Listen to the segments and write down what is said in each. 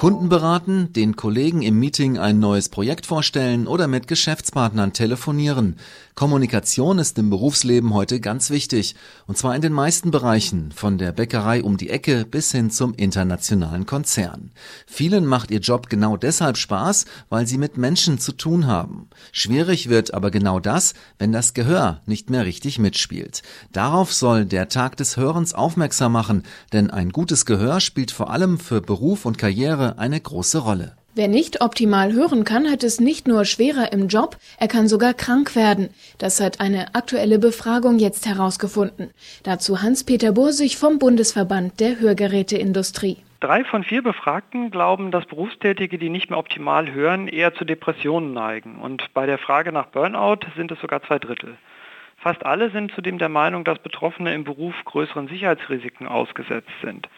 Kunden beraten, den Kollegen im Meeting ein neues Projekt vorstellen oder mit Geschäftspartnern telefonieren. Kommunikation ist im Berufsleben heute ganz wichtig. Und zwar in den meisten Bereichen, von der Bäckerei um die Ecke bis hin zum internationalen Konzern. Vielen macht ihr Job genau deshalb Spaß, weil sie mit Menschen zu tun haben. Schwierig wird aber genau das, wenn das Gehör nicht mehr richtig mitspielt. Darauf soll der Tag des Hörens aufmerksam machen, denn ein gutes Gehör spielt vor allem für Beruf und Karriere eine große Rolle. Wer nicht optimal hören kann, hat es nicht nur schwerer im Job, er kann sogar krank werden. Das hat eine aktuelle Befragung jetzt herausgefunden. Dazu Hans-Peter Bursig vom Bundesverband der Hörgeräteindustrie. Drei von vier Befragten glauben, dass Berufstätige, die nicht mehr optimal hören, eher zu Depressionen neigen. Und bei der Frage nach Burnout sind es sogar zwei Drittel. Fast alle sind zudem der Meinung, dass Betroffene im Beruf größeren Sicherheitsrisiken ausgesetzt sind.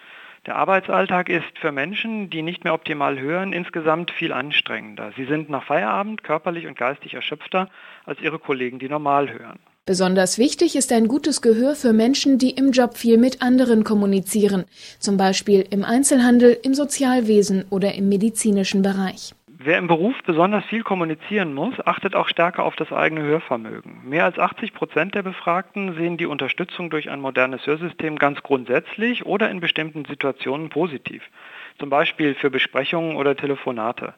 Der Arbeitsalltag ist für Menschen, die nicht mehr optimal hören, insgesamt viel anstrengender. Sie sind nach Feierabend körperlich und geistig erschöpfter als ihre Kollegen, die normal hören. Besonders wichtig ist ein gutes Gehör für Menschen, die im Job viel mit anderen kommunizieren, zum Beispiel im Einzelhandel, im Sozialwesen oder im medizinischen Bereich. Wer im Beruf besonders viel kommunizieren muss, achtet auch stärker auf das eigene Hörvermögen. Mehr als 80 Prozent der Befragten sehen die Unterstützung durch ein modernes Hörsystem ganz grundsätzlich oder in bestimmten Situationen positiv, zum Beispiel für Besprechungen oder Telefonate.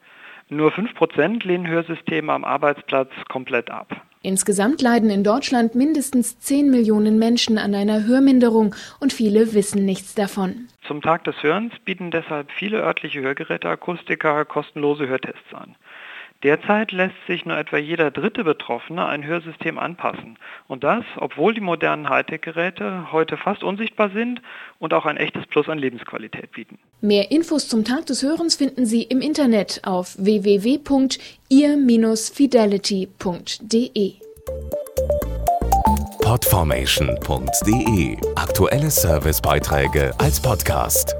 Nur 5 Prozent lehnen Hörsysteme am Arbeitsplatz komplett ab. Insgesamt leiden in Deutschland mindestens 10 Millionen Menschen an einer Hörminderung und viele wissen nichts davon. Zum Tag des Hörens bieten deshalb viele örtliche Hörgeräteakustiker kostenlose Hörtests an. Derzeit lässt sich nur etwa jeder dritte Betroffene ein Hörsystem anpassen. Und das, obwohl die modernen Hightech-Geräte heute fast unsichtbar sind und auch ein echtes Plus an Lebensqualität bieten. Mehr Infos zum Tag des Hörens finden Sie im Internet auf www.ir-fidelity.de. Podformation.de Aktuelle Servicebeiträge als Podcast.